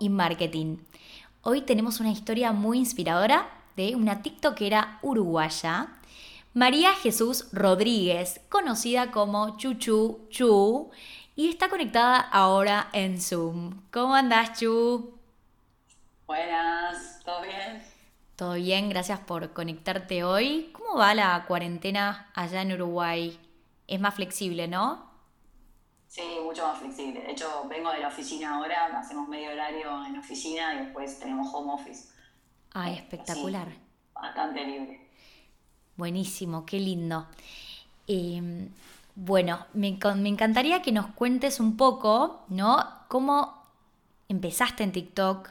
Y Marketing. Hoy tenemos una historia muy inspiradora de una TikTokera uruguaya, María Jesús Rodríguez, conocida como Chuchu Chu, y está conectada ahora en Zoom. ¿Cómo andás, Chu? Buenas, ¿todo bien? Todo bien, gracias por conectarte hoy. ¿Cómo va la cuarentena allá en Uruguay? Es más flexible, ¿no? Sí, mucho más flexible. De hecho, vengo de la oficina ahora, hacemos medio horario en la oficina y después tenemos home office. Ay, espectacular. bastante libre. Buenísimo, qué lindo. Em, bueno, me, me, encantaría que nos cuentes un poco, ¿no? ¿Cómo empezaste en TikTok?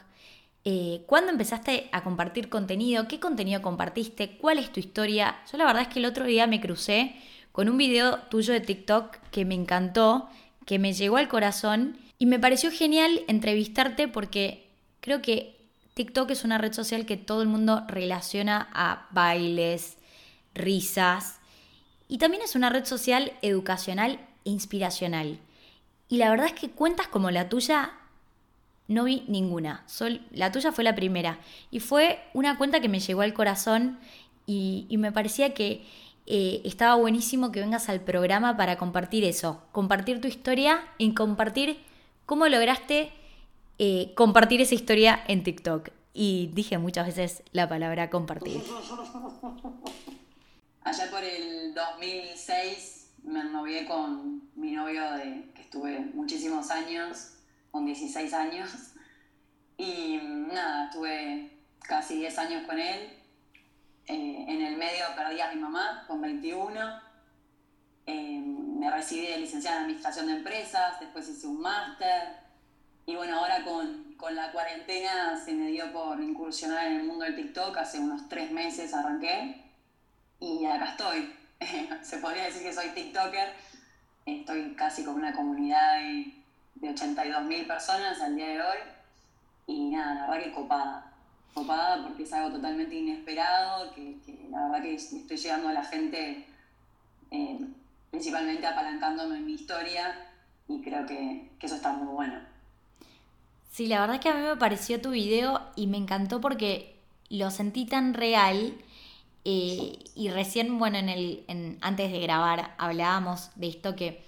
Eh, ¿Cuándo empezaste a compartir contenido? ¿Qué contenido compartiste? ¿Cuál es tu historia? Yo la verdad es que el otro día me crucé con un video tuyo de TikTok que me encantó que me llegó al corazón y me pareció genial entrevistarte porque creo que TikTok es una red social que todo el mundo relaciona a bailes, risas y también es una red social educacional e inspiracional. Y la verdad es que cuentas como la tuya no vi ninguna. la tuya fue la primera. Y fue una cuenta que me llegó al corazón y me parecía que eh, estaba buenísimo que vengas al programa para compartir eso, compartir tu historia y compartir cómo lograste eh, compartir esa historia en TikTok. Y dije muchas veces la palabra compartir. Allá por el 2006 me novié con mi novio de que estuve muchísimos años, con 16 años. Y nada, estuve casi 10 años con él eh, en el medio perdí a mi mamá con 21. Eh, me recibí de licenciada en Administración de Empresas, después hice un máster. Y bueno, ahora con, con, la cuarentena se me dio por incursionar en el mundo del TikTok. Hace unos tres meses arranqué y acá estoy. se podría decir que soy TikToker. Estoy casi con una comunidad de, de 82.000 personas al día de hoy. Y nada, la verdad que copada porque es algo totalmente inesperado, que, la verdad que estoy llegando a la gente eh, principalmente apalancándome en mi historia y creo que, eso está muy bueno. Sí, la verdad que a mí me pareció tu video y me encantó porque lo sentí tan real eh, y recién, bueno, en el, antes de grabar hablábamos de esto que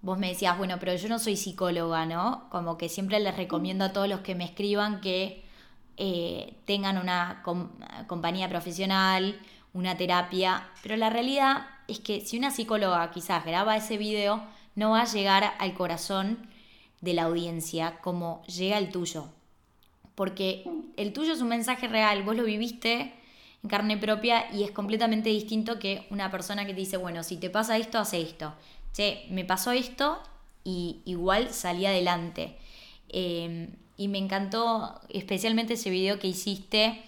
vos me decías, bueno, pero yo no soy psicóloga, ¿no? Como que siempre les recomiendo a todos los que me escriban que eh, tengan una compañía profesional, una terapia, pero la realidad es que si una psicóloga quizás graba ese video, no va a llegar al corazón de la audiencia como llega el tuyo. Porque el tuyo es un mensaje real, vos lo viviste en carne propia y es completamente distinto que una persona que te dice, bueno, si te pasa esto, hace esto. Che, me pasó esto y igual salí adelante. Eh, y me encantó especialmente ese video que hiciste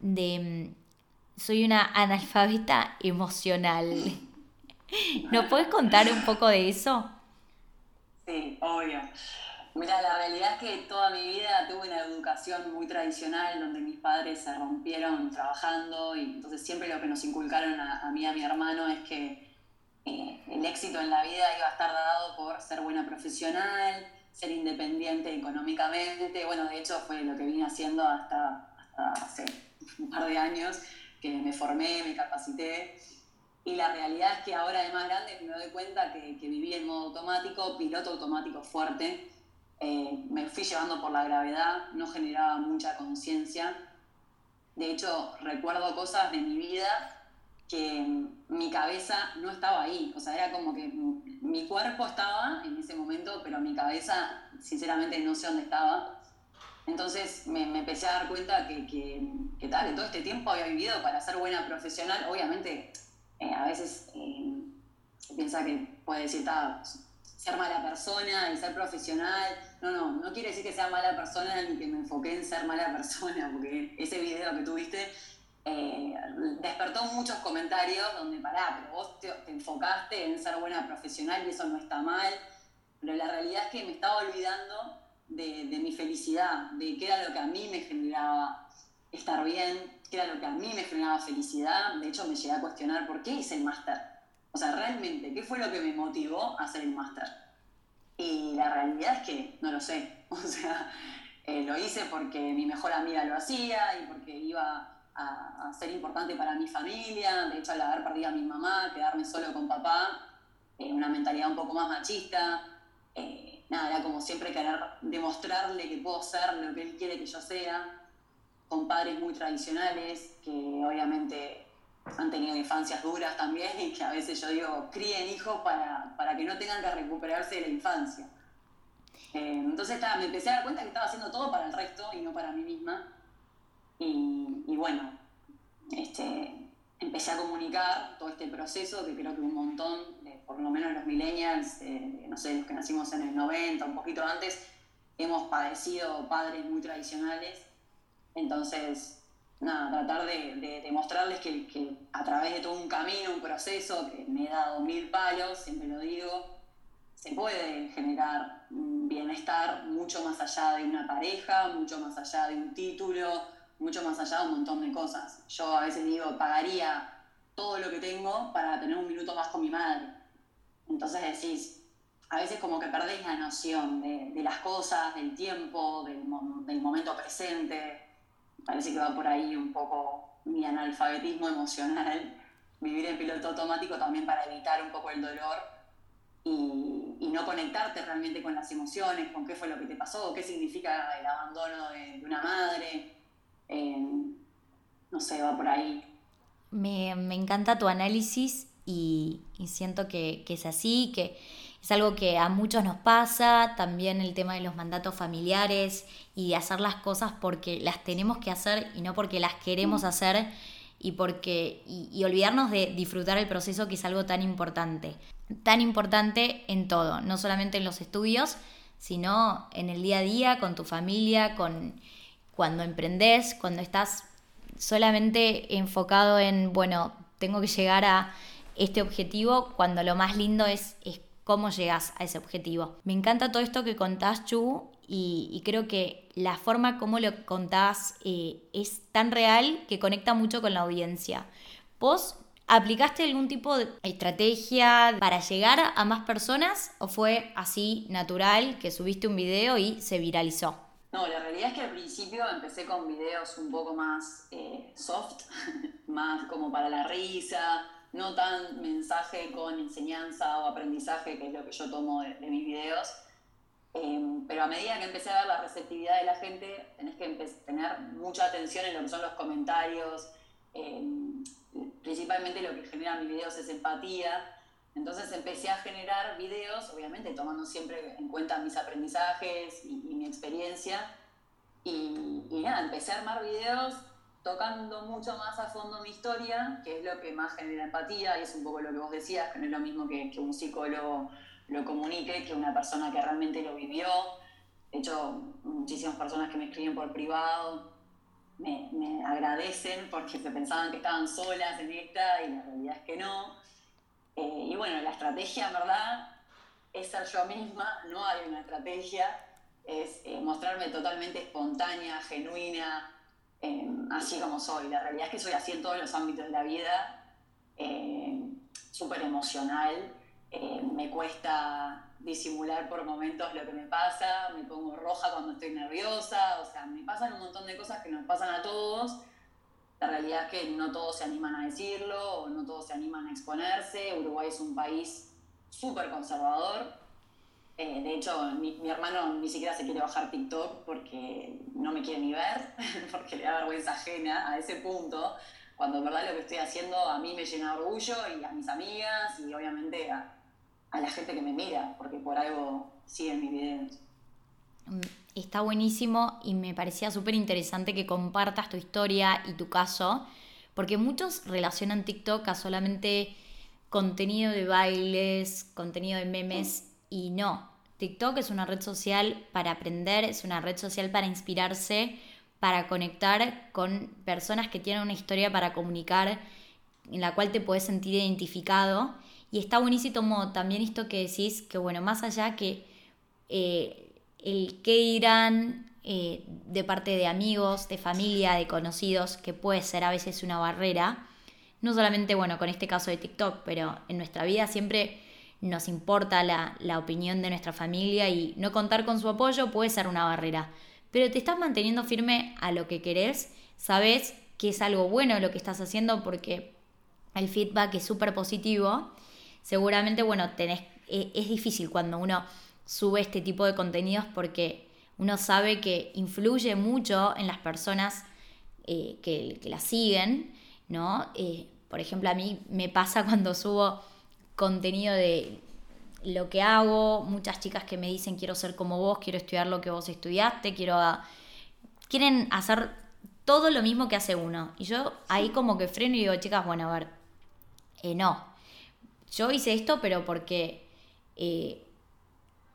de mm, soy una analfabeta emocional. ¿Nos puedes contar un poco de eso? Sí, obvio. Mira, la realidad es que toda mi vida tuve una educación muy tradicional donde mis padres se rompieron trabajando y entonces siempre lo que nos inculcaron a, mí y a mi hermano es que eh, el éxito en la vida iba a estar dado por ser buena profesional, ser independiente económicamente. Bueno, de hecho fue lo que vine haciendo hasta, hace un par de años, que me formé, me capacité. Y la realidad es que ahora de más grande me doy cuenta que, que viví en modo automático, piloto automático fuerte. Eh, me fui llevando por la gravedad, no generaba mucha conciencia. De hecho, recuerdo cosas de mi vida que mi cabeza no estaba ahí. O sea, era como que mi cuerpo estaba en ese momento, pero mi cabeza, sinceramente, no sé dónde estaba. Entonces me, empecé a dar cuenta que, que, tal, que todo este tiempo había vivido para ser buena profesional. Obviamente, eh, a veces eh, se piensa que puede decir, ser mala persona y ser profesional. No, no, no quiere decir que sea mala persona ni que me enfoqué en ser mala persona, porque ese video que tuviste eh, despertó muchos comentarios donde, pará, pero vos te, enfocaste en ser buena profesional y eso no está mal, pero la realidad es que me estaba olvidando de, mi felicidad, de qué era lo que a mí me generaba estar bien, qué era lo que a mí me generaba felicidad. De hecho, me llegué a cuestionar por qué hice el máster. O sea, realmente, ¿qué fue lo que me motivó a hacer el máster? Y la realidad es que no lo sé. O sea, Eh, lo hice porque mi mejor amiga lo hacía y porque iba a, ser importante para mi familia. De hecho, al haber perdido a mi mamá, quedarme solo con papá, eh, una mentalidad un poco más machista. Eh, nada, era como siempre querer demostrarle que puedo ser lo que él quiere que yo sea, con padres muy tradicionales, que obviamente han tenido infancias duras también y que a veces yo digo, críen hijos para, para que no tengan que recuperarse de la infancia. Eh, entonces me empecé a dar cuenta que estaba haciendo todo para el resto y no para mí misma. Y, bueno, este, empecé a comunicar todo este proceso que creo que un montón, por lo menos los millennials, no sé, los que nacimos en el 90, un poquito antes, hemos padecido padres muy tradicionales. Entonces, nada, tratar de, demostrarles que, que, a través de todo un camino, un proceso, que me he dado mil palos, siempre lo digo, se puede generar bienestar mucho más allá de una pareja, mucho más allá de un título, mucho más allá de un montón de cosas. Yo a veces digo, pagaría todo lo que tengo para tener un minuto más con mi madre. Entonces decís, a veces como que perdés la noción de, las cosas, del tiempo, del, del, momento presente. Parece que va por ahí un poco mi analfabetismo emocional, vivir en piloto automático también para evitar un poco el dolor y, no conectarte realmente con las emociones, con qué fue lo que te pasó, qué significa el abandono de, una madre. Eh, no sé, va por ahí. Me, encanta tu análisis y, siento que, es así, que es algo que a muchos nos pasa, también el tema de los mandatos familiares y de hacer las cosas porque las tenemos que hacer y no porque las queremos mm. hacer y porque y, olvidarnos de disfrutar el proceso que es algo tan importante tan importante en todo, no solamente en los estudios, sino en el día a día, con tu familia, con cuando emprendes, cuando estás solamente enfocado en, bueno, tengo que llegar a este objetivo, cuando lo más lindo es, es cómo llegas a ese objetivo. Me encanta todo esto que contás, Chu, y, creo que la forma como lo contás eh, es tan real que conecta mucho con la audiencia. Vos ¿Aplicaste algún tipo de estrategia para llegar a más personas o fue así natural que subiste un video y se viralizó? No, la realidad es que al principio empecé con videos un poco más eh, soft, más como para la risa, no tan mensaje con enseñanza o aprendizaje, que es lo que yo tomo de, mis videos. Em, pero a medida que empecé a ver la receptividad de la gente, tenés que tener mucha atención en lo que son los comentarios. Em, principalmente lo que genera mis videos es empatía. Entonces empecé a generar videos, obviamente tomando siempre en cuenta mis aprendizajes y, mi experiencia. Y, nada, empecé a armar videos tocando mucho más a fondo mi historia, que es lo que más genera empatía, y es un poco lo que vos decías, que no es lo mismo que, que un psicólogo lo comunique que una persona que realmente lo vivió. De hecho, muchísimas personas que me escriben por privado me, agradecen porque se pensaban que estaban solas en esta y la realidad es que no. Eh, y bueno, la estrategia, en verdad, es ser yo misma, no hay una estrategia, es eh, mostrarme totalmente espontánea, genuina, eh, así como soy. La realidad es que soy así en todos los ámbitos de la vida, súper emocional, me cuesta disimular por momentos lo que me pasa, me pongo roja cuando estoy nerviosa, o sea, me pasan un montón de cosas que nos pasan a todos. La realidad es que no todos se animan a decirlo, o no todos se animan a exponerse. Uruguay es un país súper conservador. Eh, de hecho, mi, mi, hermano ni siquiera se quiere bajar TikTok porque no me quiere ni ver, porque le da vergüenza ajena a ese punto, cuando en verdad lo que estoy haciendo a mí me llena de orgullo y a mis amigas y obviamente a, a la gente que me mira, porque por algo siguen mis videos. Mm, está buenísimo y me parecía súper interesante que compartas tu historia y tu caso, porque muchos relacionan TikTok a solamente contenido de bailes, contenido de memes, y no. TikTok es una red social para aprender, es una red social para inspirarse, para conectar con personas que tienen una historia para comunicar, en la cual te puedes sentir identificado y está buenísimo también esto que decís, que bueno, más allá que eh, el qué dirán eh, de parte de amigos, de familia, de conocidos, que puede ser a veces una barrera, no solamente, bueno, con este caso de TikTok, pero en nuestra vida siempre nos importa la, la opinión de nuestra familia y no contar con su apoyo puede ser una barrera. pero te estás manteniendo firme a lo que querés, sabes que es algo bueno lo que estás haciendo porque el feedback es súper positivo. Seguramente, bueno, tenés, e, es difícil cuando uno sube este tipo de contenidos porque uno sabe que influye mucho en las personas eh, que, la siguen, ¿no? Eh, por ejemplo, a mí me pasa cuando subo contenido de lo que hago, muchas chicas que me dicen quiero ser como vos, quiero estudiar lo que vos estudiaste, quiero... quieren hacer todo lo mismo que hace uno. Y yo ahí como que freno y digo, chicas, bueno, a ver, eh, no. Yo hice esto, pero porque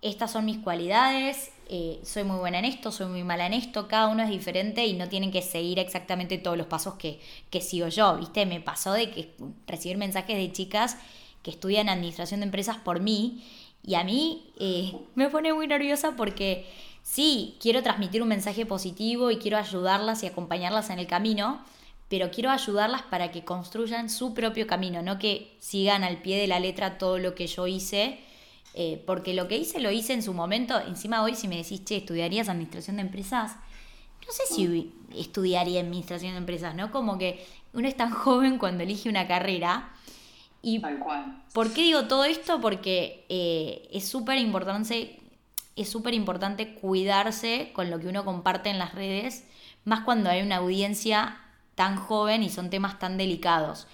estas son mis cualidades, eh, soy muy buena en esto, soy muy mala en esto, cada uno es diferente y no tienen que seguir exactamente todos los pasos que, sigo yo, ¿viste? Me pasó de que recibir mensajes de chicas que estudian administración de empresas por mí y a mí eh, me pone muy nerviosa porque sí, quiero transmitir un mensaje positivo y quiero ayudarlas y acompañarlas en el camino, pero quiero ayudarlas para que construyan su propio camino, no que sigan al pie de la letra todo lo que yo hice eh, porque lo que hice lo hice en su momento. Encima hoy si me decís, che, ¿estudiarías administración de empresas? No sé si estudiaría administración de empresas, ¿no? Como que uno es tan joven cuando elige una carrera. Y ¿Por qué digo todo esto? Porque eh, es súper importante, es súper importante cuidarse con lo que uno comparte en las redes, más cuando hay una audiencia tan joven y son temas tan delicados.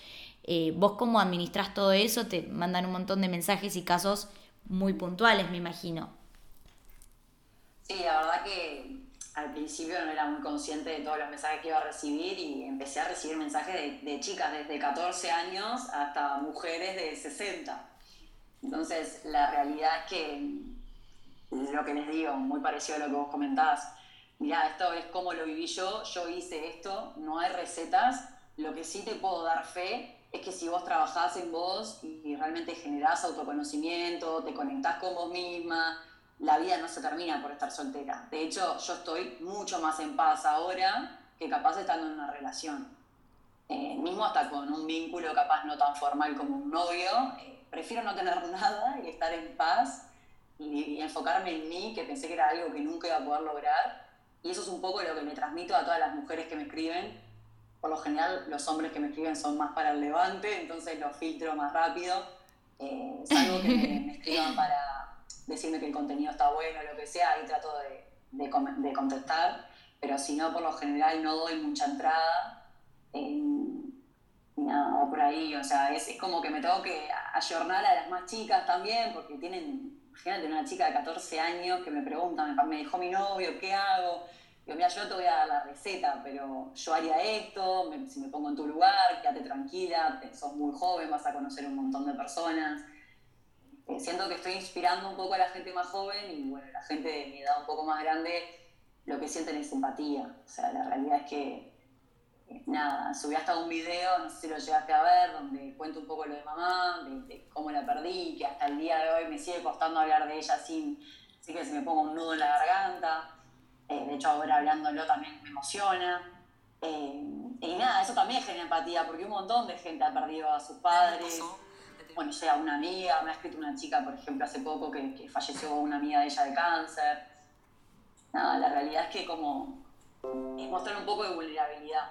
Eh, vos cómo administras todo eso, te mandan un montón de mensajes y casos muy puntuales, me imagino. Sí, la verdad que al principio no era muy consciente de todos los mensajes que iba a recibir y empecé a recibir mensajes de, chicas desde 14 años hasta mujeres de 60. Entonces, la realidad es que lo que les digo, muy parecido a lo que vos comentás, mira, esto es como lo viví yo, yo hice esto, no hay recetas, lo que sí te puedo dar fe es que si vos trabajás en vos y, realmente generás autoconocimiento, te conectás con vos misma, la vida no se termina por estar soltera. De hecho, yo estoy mucho más en paz ahora que capaz estando en una relación. Eh, mismo hasta con un vínculo capaz no tan formal como un novio, eh, prefiero no tener nada y estar en paz y, y, enfocarme en mí, que pensé que era algo que nunca iba a poder lograr. Y eso es un poco lo que me transmito a todas las mujeres que me escriben, por lo general los hombres que me escriben son más para el levante, entonces los filtro más rápido, eh, salvo que me, escriban para decirme que el contenido está bueno, lo que sea, ahí trato de, de, contestar, pero si no, por lo general no doy mucha entrada, eh, nada, por ahí, o sea, es, es, como que me tengo que ayornar a las más chicas también, porque tienen, imagínate una chica de 14 años que me pregunta, me, me dejó mi novio, ¿qué hago? Digo, mira, yo te voy a dar la receta, pero yo haría esto, si me pongo en tu lugar, quédate tranquila, sos muy joven, vas a conocer un montón de personas. Eh, siento que estoy inspirando un poco a la gente más joven y bueno, la gente de mi edad un poco más grande, lo que sienten es empatía. O sea, la realidad es que, eh, nada, subí hasta un video, no sé si lo llegaste a ver, donde cuento un poco lo de mamá, de, cómo la perdí, que hasta el día de hoy me sigue costando hablar de ella sin, así que se me ponga un nudo en la garganta. Eh, de hecho, ahora hablándolo también me emociona. Eh, y nada, eso también genera empatía, porque un montón de gente ha perdido a sus padres. Bueno, sea una amiga, me ha escrito una chica, por ejemplo, hace poco que, falleció una amiga de ella de cáncer. Nada, la realidad es que como es mostrar un poco de vulnerabilidad.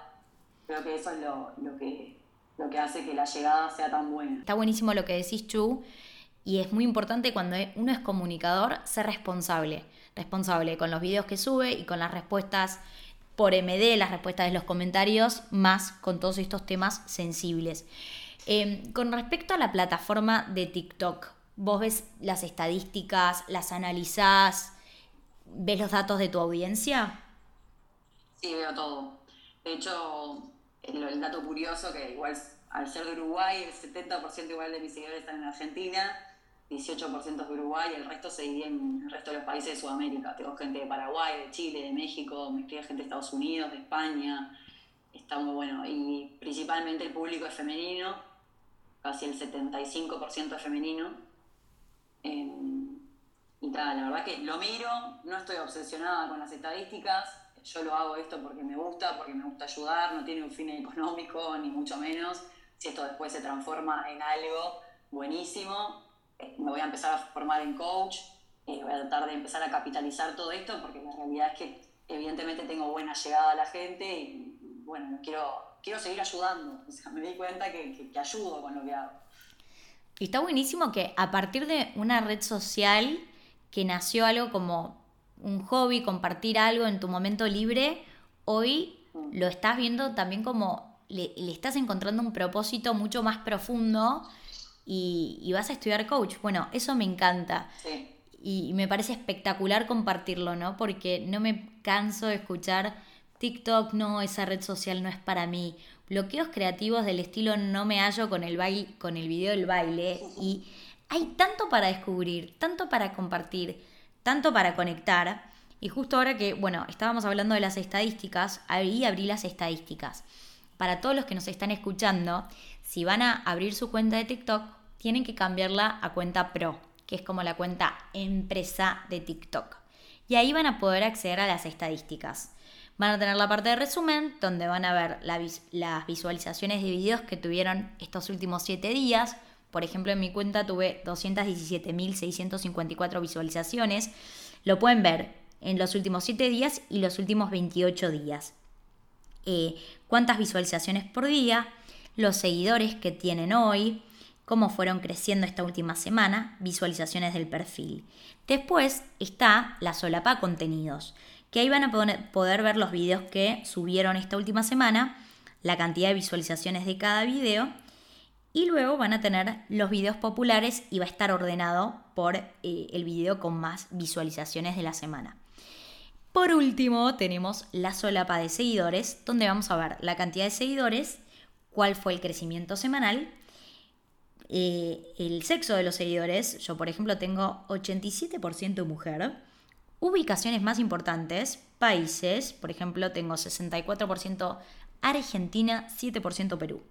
Creo que eso es lo, lo, que, lo que hace que la llegada sea tan buena. Está buenísimo lo que decís, Chu, y es muy importante cuando uno es comunicador ser responsable responsable con los videos que sube y con las respuestas por MD, las respuestas de los comentarios, más con todos estos temas sensibles. Em, con respecto a la plataforma de TikTok, ¿vos ves las estadísticas, las analizás, ves los datos de tu audiencia? Sí, veo todo. De hecho, el, dato curioso que igual al ser de Uruguay, el 70% igual de mis seguidores están en Argentina, 18% de Uruguay, el resto se divide en el resto de los países de Sudamérica. Tengo gente de Paraguay, de Chile, de México, me escribe gente de Estados Unidos, de España. Está muy bueno. Y principalmente el público es femenino, casi el 75% es femenino. Em, y tal, la verdad que lo miro, no estoy obsesionada con las estadísticas, yo lo hago esto porque me gusta, porque me gusta ayudar, no tiene un fin económico, ni mucho menos. Si esto después se transforma en algo buenísimo, eh, me voy a empezar a formar en coach, eh, voy a tratar de empezar a capitalizar todo esto porque la realidad es que evidentemente tengo buena llegada a la gente y, bueno, quiero, quiero seguir ayudando. O sea, me di cuenta que, que, ayudo con lo que hago. Y está buenísimo que a partir de una red social que nació algo como un hobby, compartir algo en tu momento libre, hoy mm. lo estás viendo también como le, estás encontrando un propósito mucho más profundo y, y, vas a estudiar coach. Bueno, eso me encanta. Sí y me parece espectacular compartirlo, ¿no? Porque no me canso de escuchar TikTok, no, esa red social no es para mí. Bloqueos creativos del estilo no me hallo con el baile, con el video del baile y hay tanto para descubrir, tanto para compartir, tanto para conectar. Y justo ahora que, bueno, estábamos hablando de las estadísticas, ahí abrí las estadísticas. Para todos los que nos están escuchando, si van a abrir su cuenta de TikTok, tienen que cambiarla a cuenta pro que es como la cuenta empresa de TikTok. Y ahí van a poder acceder a las estadísticas. Van a tener la parte de resumen, donde van a ver las visualizaciones de videos que tuvieron estos últimos 7 días. Por ejemplo, en mi cuenta tuve 217.654 visualizaciones. Lo pueden ver en los últimos 7 días y los últimos 28 días. Eh, cuántas visualizaciones por día, los seguidores que tienen hoy, cómo fueron creciendo esta última semana, visualizaciones del perfil. Después está la solapa contenidos, que ahí van a poder ver los videos que subieron esta última semana, la cantidad de visualizaciones de cada video y luego van a tener los videos populares y va a estar ordenado por eh, el video con más visualizaciones de la semana. Por último, tenemos la solapa de seguidores, donde vamos a ver la cantidad de seguidores, cuál fue el crecimiento semanal eh, el sexo de los seguidores, yo por ejemplo tengo 87% mujer, ubicaciones más importantes, países, por ejemplo tengo 64% Argentina, 7% Perú.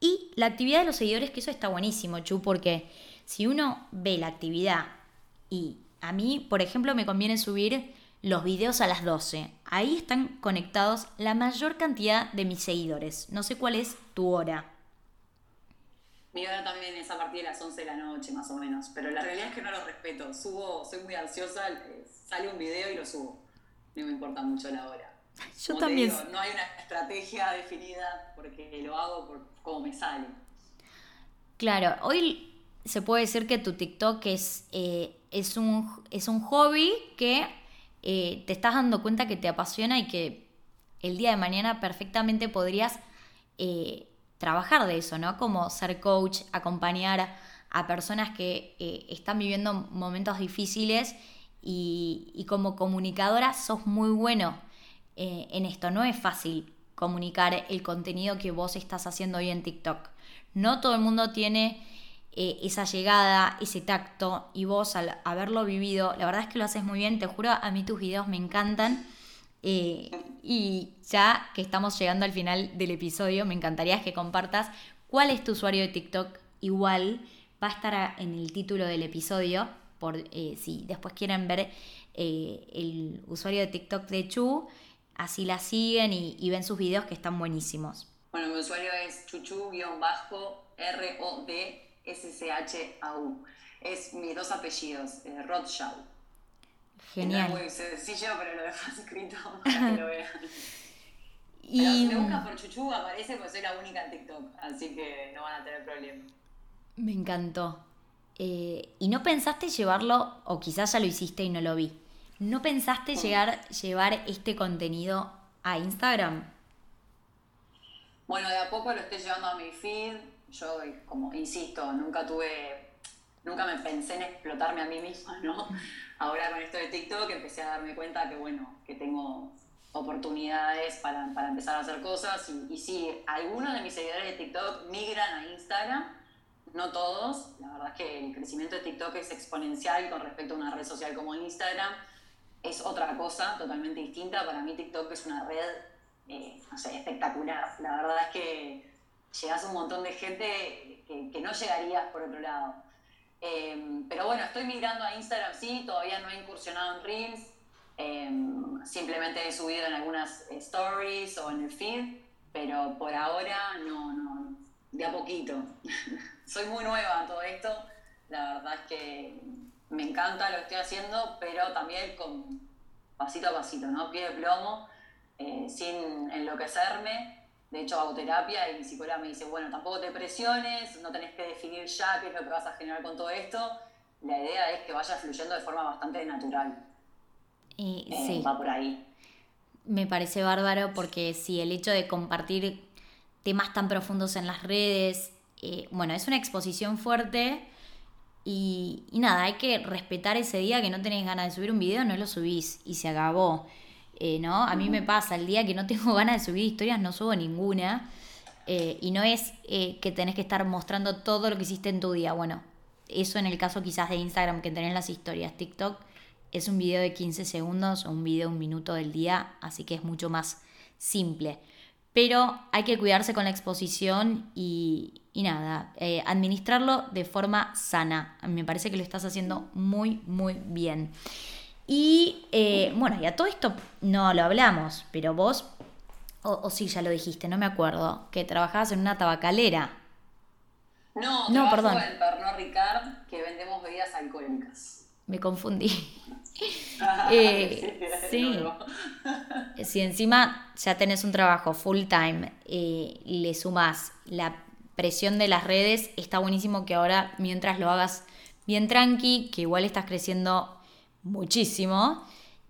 Y la actividad de los seguidores, que eso está buenísimo, Chu, porque si uno ve la actividad y a mí, por ejemplo, me conviene subir los videos a las 12. Ahí están conectados la mayor cantidad de mis seguidores. No sé cuál es tu hora. Mi hora también es a partir de las 11 de la noche, más o menos. Pero la realidad es que no lo respeto. Subo, soy muy ansiosa, eh, sale un video y lo subo. No me importa mucho la hora. Yo también. no hay una estrategia definida porque lo hago por cómo me sale. Claro, hoy se puede decir que tu TikTok es, eh, es, un, es un hobby que eh, te estás dando cuenta que te apasiona y que el día de mañana perfectamente podrías trabajar de eso, ¿no? Como ser coach, acompañar a personas que eh, están viviendo momentos difíciles y, como comunicadora sos muy bueno eh, en esto. No es fácil comunicar el contenido que vos estás haciendo hoy en TikTok. No todo el mundo tiene eh, esa llegada, ese tacto y vos al haberlo vivido, la verdad es que lo haces muy bien, te juro, a mí tus videos me encantan eh, y ya que estamos llegando al final del episodio, me encantaría que compartas cuál es tu usuario de TikTok. Igual va a estar en el título del episodio, por eh, si después quieren ver el usuario de TikTok de Chu, así la siguen y, ven sus videos que están buenísimos. Bueno, mi usuario es chuchu-r-o-d-s-c-h-a-u. Es mis dos apellidos, Rothschild. Genial. Es muy sencillo, pero lo dejo escrito para que lo vean. Y... Pero si me buscan por Chuchu aparece porque soy la única en TikTok, así que no van a tener problema. Me encantó. Eh, ¿Y no pensaste llevarlo, o quizás ya lo hiciste y no lo vi, ¿no pensaste llegar, llevar este contenido a Instagram? Bueno, de a poco lo estoy llevando a mi feed. Yo, como insisto, nunca tuve nunca me pensé en explotarme a mí misma, ¿no? Ahora con esto de TikTok empecé a darme cuenta que, bueno, que tengo oportunidades para, para empezar a hacer cosas y, y, sí, algunos de mis seguidores de TikTok migran a Instagram, no todos, la verdad es que el crecimiento de TikTok es exponencial con respecto a una red social como Instagram, es otra cosa totalmente distinta, para mí TikTok es una red, eh, no sé, espectacular, la verdad es que llegas a un montón de gente que, que no llegarías por otro lado. Em, pero bueno, estoy migrando a Instagram, sí, todavía no he incursionado en Reels, em, simplemente he subido en algunas stories o en el feed, pero por ahora no, no, de a poquito. Soy muy nueva en todo esto, la verdad es que me encanta lo que estoy haciendo, pero también con, pasito a pasito, ¿no? Pie de plomo, eh, sin enloquecerme. De hecho, hago terapia y mi psicóloga me dice, bueno, tampoco te presiones, no tenés que definir ya qué es lo que vas a generar con todo esto. La idea es que vaya fluyendo de forma bastante natural. Eh, sí. Va por ahí. Me parece bárbaro porque sí, el hecho de compartir temas tan profundos en las redes, eh, bueno, es una exposición fuerte y, y nada, hay que respetar ese día que no tenés ganas de subir un video, no lo subís y se acabó. Eh, ¿no? A mí me pasa, el día que no tengo ganas de subir historias no subo ninguna eh, y no es eh, que tenés que estar mostrando todo lo que hiciste en tu día, bueno, eso en el caso quizás de Instagram que tenés las historias, TikTok es un video de 15 segundos o un video de un minuto del día, así que es mucho más simple. Pero hay que cuidarse con la exposición y, y nada, eh, administrarlo de forma sana. Me parece que lo estás haciendo muy, muy bien. Y eh, bueno, y a todo esto no lo hablamos, pero vos, o, o sí, ya lo dijiste, no me acuerdo, que trabajabas en una tabacalera. No, No, perdón. en Pernod Ricard, que vendemos bebidas alcohólicas. Me confundí. Eh, sí. No. Si encima ya tenés un trabajo full time eh, y le sumas la presión de las redes, está buenísimo que ahora mientras lo hagas bien tranqui, que igual estás creciendo muchísimo,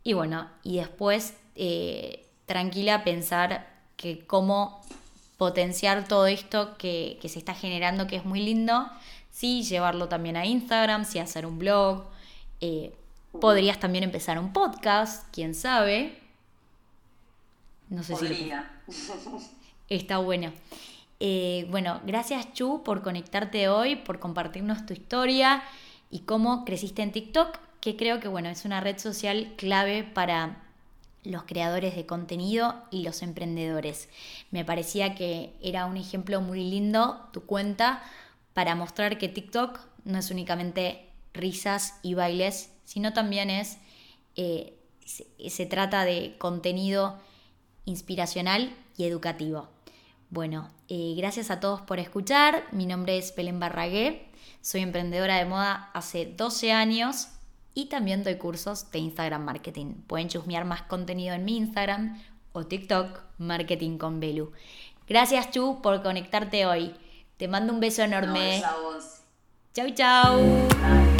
y bueno, y después eh, tranquila pensar que cómo potenciar todo esto que, que se está generando, que es muy lindo, sí, llevarlo también a Instagram, sí, hacer un blog, eh, podrías también empezar un podcast, quién sabe. No sé si lo- está bueno. Eh, bueno, gracias Chu por conectarte hoy, por compartirnos tu historia y cómo creciste en TikTok, que creo que bueno, es una red social clave para los creadores de contenido y los emprendedores. Me parecía que era un ejemplo muy lindo tu cuenta para mostrar que TikTok no es únicamente risas y bailes, sino también es, eh, se, trata de contenido inspiracional y educativo. Bueno, eh, gracias a todos por escuchar. Mi nombre es Belén Barragué. Soy emprendedora de moda hace 12 años y también doy cursos de Instagram Marketing. Pueden chusmear más contenido en mi Instagram o TikTok Marketing con Belu. Gracias Chu por conectarte hoy. Te mando un beso No, enorme. vos. Chau chau.